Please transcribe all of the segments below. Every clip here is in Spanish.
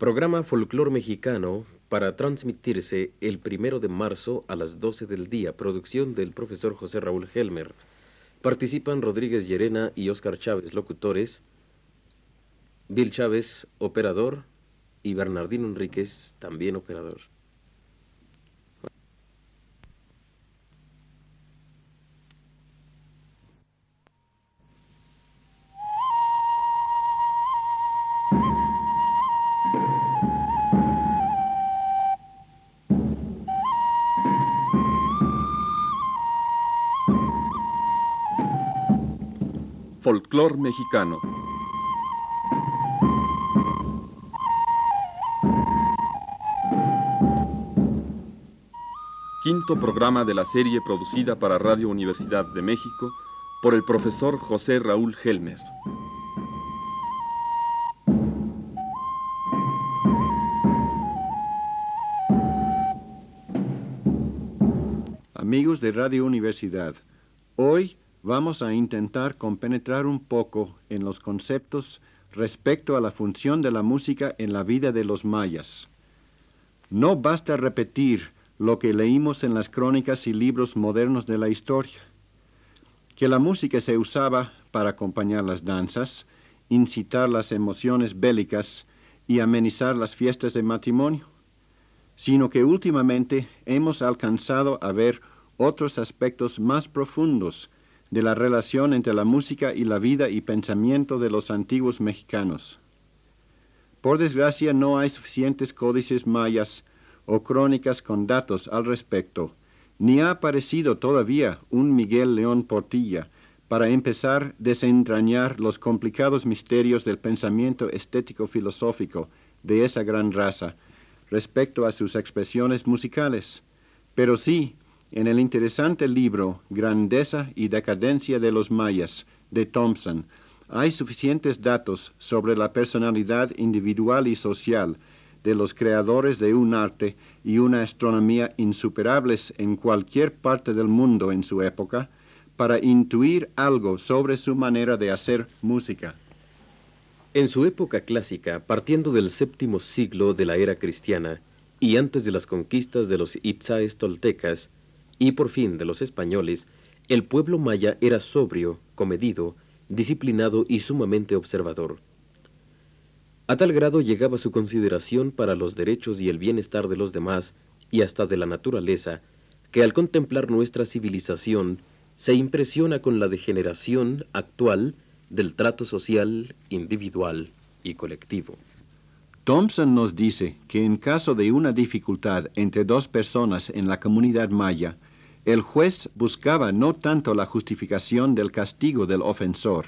Programa Folclor Mexicano para transmitirse el primero de marzo a las 12 del día. Producción del profesor José Raúl Helmer. Participan Rodríguez Llerena y Óscar Chávez, locutores. Bill Chávez, operador. Y Bernardino Enríquez, también operador. Folclor mexicano. Quinto programa de la serie producida para Radio Universidad de México por el profesor José Raúl Helmer. Amigos de Radio Universidad, hoy vamos a intentar compenetrar un poco en los conceptos respecto a la función de la música en la vida de los mayas. No basta repetir lo que leímos en las crónicas y libros modernos de la historia, que la música se usaba para acompañar las danzas, incitar las emociones bélicas y amenizar las fiestas de matrimonio, sino que últimamente hemos alcanzado a ver otros aspectos más profundos de la relación entre la música y la vida y pensamiento de los antiguos mexicanos. Por desgracia no hay suficientes códices mayas o crónicas con datos al respecto, ni ha aparecido todavía un Miguel León Portilla para empezar a desentrañar los complicados misterios del pensamiento estético filosófico de esa gran raza respecto a sus expresiones musicales. Pero sí, en el interesante libro Grandeza y Decadencia de los Mayas de Thompson hay suficientes datos sobre la personalidad individual y social de los creadores de un arte y una astronomía insuperables en cualquier parte del mundo en su época para intuir algo sobre su manera de hacer música. En su época clásica, partiendo del séptimo siglo de la era cristiana y antes de las conquistas de los Itzaes toltecas, y por fin de los españoles, el pueblo maya era sobrio, comedido, disciplinado y sumamente observador. A tal grado llegaba su consideración para los derechos y el bienestar de los demás y hasta de la naturaleza, que al contemplar nuestra civilización se impresiona con la degeneración actual del trato social, individual y colectivo. Thompson nos dice que en caso de una dificultad entre dos personas en la comunidad maya, el juez buscaba no tanto la justificación del castigo del ofensor,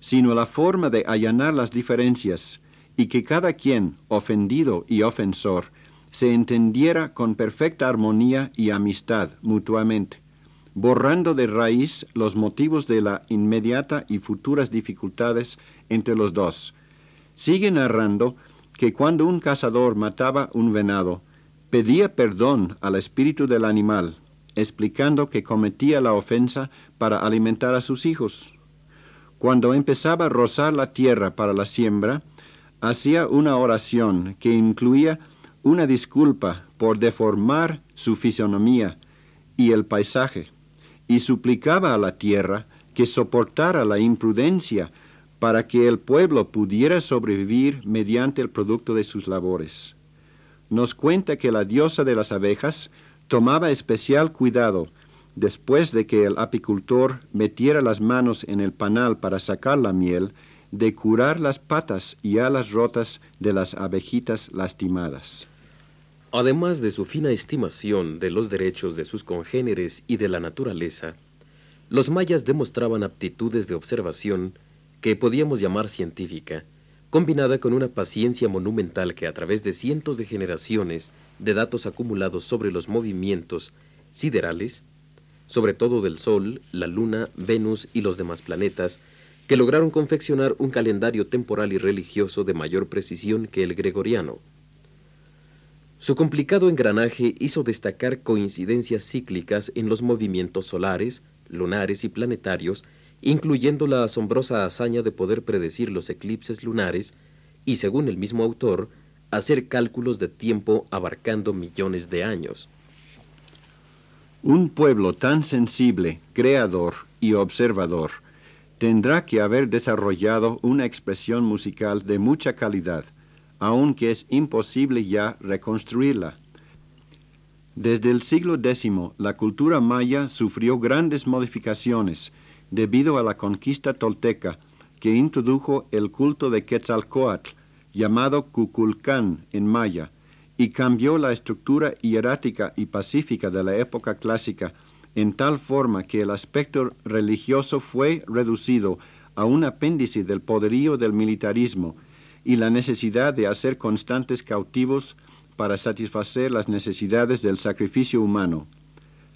sino la forma de allanar las diferencias y que cada quien, ofendido y ofensor, se entendiera con perfecta armonía y amistad mutuamente, borrando de raíz los motivos de la inmediata y futuras dificultades entre los dos. Sigue narrando que cuando un cazador mataba un venado, pedía perdón al espíritu del animal, explicando que cometía la ofensa para alimentar a sus hijos. Cuando empezaba a rozar la tierra para la siembra, hacía una oración que incluía una disculpa por deformar su fisonomía y el paisaje, y suplicaba a la tierra que soportara la imprudencia para que el pueblo pudiera sobrevivir mediante el producto de sus labores. Nos cuenta que la diosa de las abejas tomaba especial cuidado después de que el apicultor metiera las manos en el panal para sacar la miel, de curar las patas y alas rotas de las abejitas lastimadas. Además de su fina estimación de los derechos de sus congéneres y de la naturaleza, los mayas demostraban aptitudes de observación que podíamos llamar científica, combinada con una paciencia monumental que a través de cientos de generaciones de datos acumulados sobre los movimientos siderales, sobre todo del Sol, la Luna, Venus y los demás planetas, que lograron confeccionar un calendario temporal y religioso de mayor precisión que el gregoriano. Su complicado engranaje hizo destacar coincidencias cíclicas en los movimientos solares, lunares y planetarios, incluyendo la asombrosa hazaña de poder predecir los eclipses lunares y, según el mismo autor, hacer cálculos de tiempo abarcando millones de años. Un pueblo tan sensible, creador y observador tendrá que haber desarrollado una expresión musical de mucha calidad, aunque es imposible ya reconstruirla. Desde el siglo X, la cultura maya sufrió grandes modificaciones debido a la conquista tolteca, que introdujo el culto de Quetzalcoatl, llamado Cuculcán en maya, y cambió la estructura hierática y pacífica de la época clásica en tal forma que el aspecto religioso fue reducido a un apéndice del poderío del militarismo y la necesidad de hacer constantes cautivos para satisfacer las necesidades del sacrificio humano.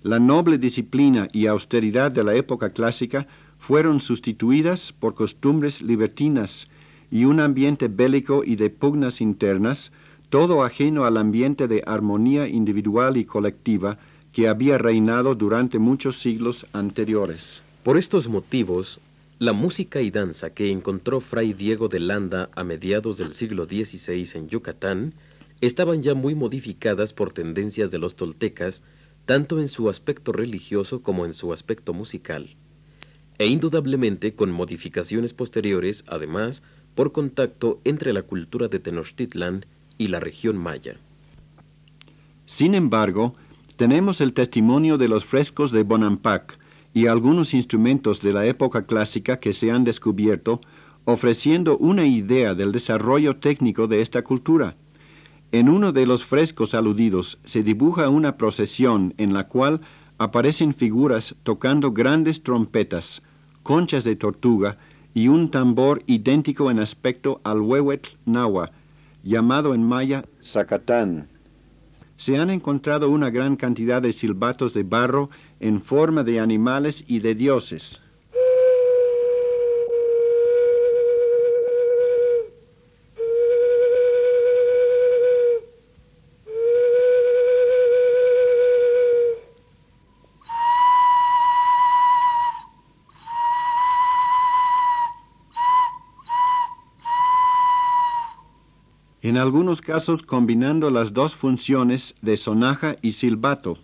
La noble disciplina y austeridad de la época clásica fueron sustituidas por costumbres libertinas y un ambiente bélico y de pugnas internas, todo ajeno al ambiente de armonía individual y colectiva que había reinado durante muchos siglos anteriores. Por estos motivos, la música y danza que encontró Fray Diego de Landa a mediados del siglo XVI en Yucatán estaban ya muy modificadas por tendencias de los toltecas, tanto en su aspecto religioso como en su aspecto musical, e indudablemente con modificaciones posteriores, además, por contacto entre la cultura de Tenochtitlan y la región maya. Sin embargo, tenemos el testimonio de los frescos de Bonampak y algunos instrumentos de la época clásica que se han descubierto, ofreciendo una idea del desarrollo técnico de esta cultura. En uno de los frescos aludidos se dibuja una procesión en la cual aparecen figuras tocando grandes trompetas, conchas de tortuga y un tambor idéntico en aspecto al huehuetl nahua, llamado en maya zacatán. Se han encontrado una gran cantidad de silbatos de barro en forma de animales y de dioses. En algunos casos combinando las dos funciones de sonaja y silbato,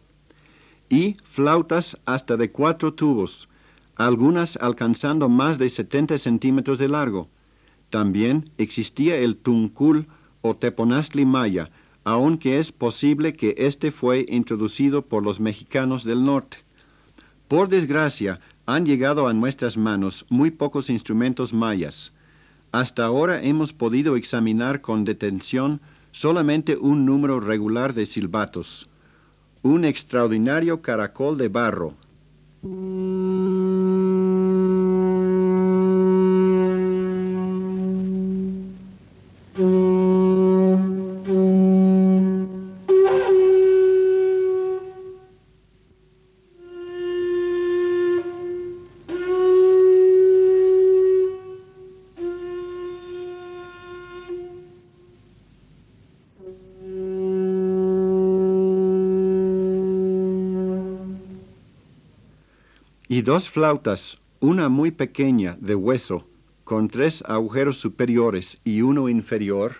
y flautas hasta de cuatro tubos, algunas alcanzando más de 70 centímetros de largo. También existía el tuncul o teponazli maya, aunque es posible que este fue introducido por los mexicanos del norte. Por desgracia, han llegado a nuestras manos muy pocos instrumentos mayas. Hasta ahora hemos podido examinar con detención solamente un número regular de silbatos, un extraordinario caracol de barro. Y dos flautas, una muy pequeña de hueso, con tres agujeros superiores y uno inferior,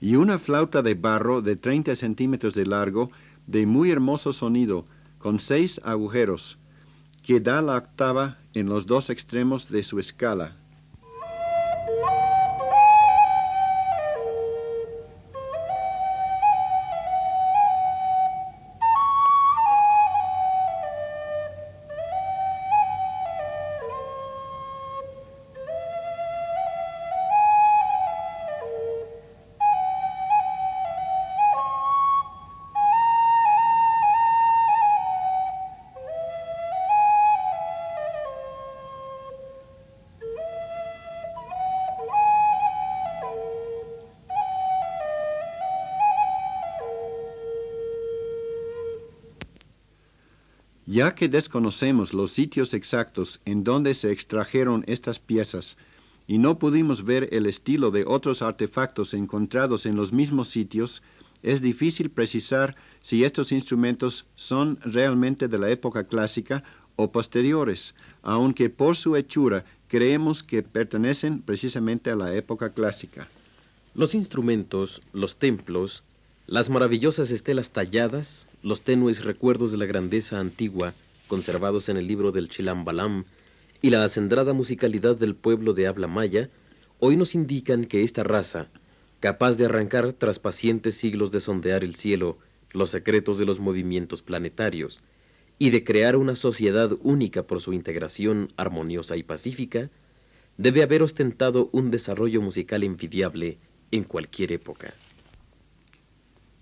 y una flauta de barro de 30 centímetros de largo, de muy hermoso sonido, con seis agujeros, que da la octava en los dos extremos de su escala. Ya que desconocemos los sitios exactos en donde se extrajeron estas piezas y no pudimos ver el estilo de otros artefactos encontrados en los mismos sitios, es difícil precisar si estos instrumentos son realmente de la época clásica o posteriores, aunque por su hechura creemos que pertenecen precisamente a la época clásica. Los instrumentos, los templos, las maravillosas estelas talladas, los tenues recuerdos de la grandeza antigua conservados en el libro del Chilambalam y la acendrada musicalidad del pueblo de habla maya, hoy nos indican que esta raza, capaz de arrancar tras pacientes siglos de sondear el cielo los secretos de los movimientos planetarios, y de crear una sociedad única por su integración armoniosa y pacífica, debe haber ostentado un desarrollo musical envidiable en cualquier época.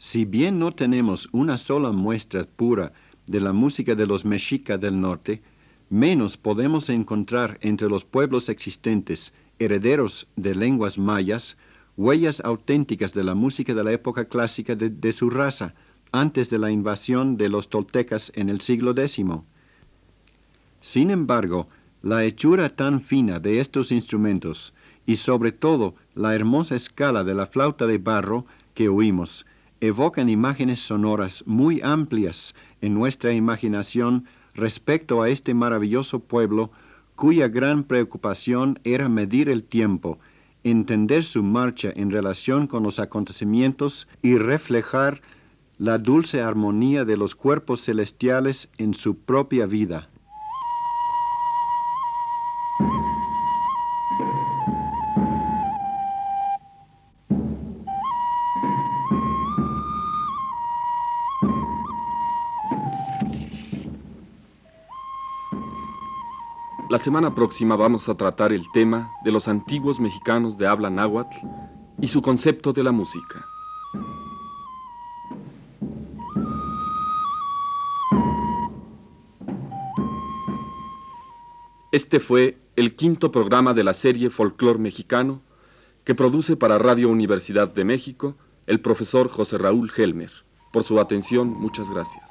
Si bien no tenemos una sola muestra pura de la música de los mexicas del norte, menos podemos encontrar entre los pueblos existentes, herederos de lenguas mayas, huellas auténticas de la música de la época clásica de, su raza, antes de la invasión de los toltecas en el siglo X. Sin embargo, la hechura tan fina de estos instrumentos y sobre todo la hermosa escala de la flauta de barro que oímos evocan imágenes sonoras muy amplias en nuestra imaginación respecto a este maravilloso pueblo cuya gran preocupación era medir el tiempo, entender su marcha en relación con los acontecimientos y reflejar la dulce armonía de los cuerpos celestiales en su propia vida. La semana próxima vamos a tratar el tema de los antiguos mexicanos de habla náhuatl y su concepto de la música. Este fue el quinto programa de la serie Folclor Mexicano que produce para Radio Universidad de México el profesor José Raúl Helmer. Por su atención, muchas gracias.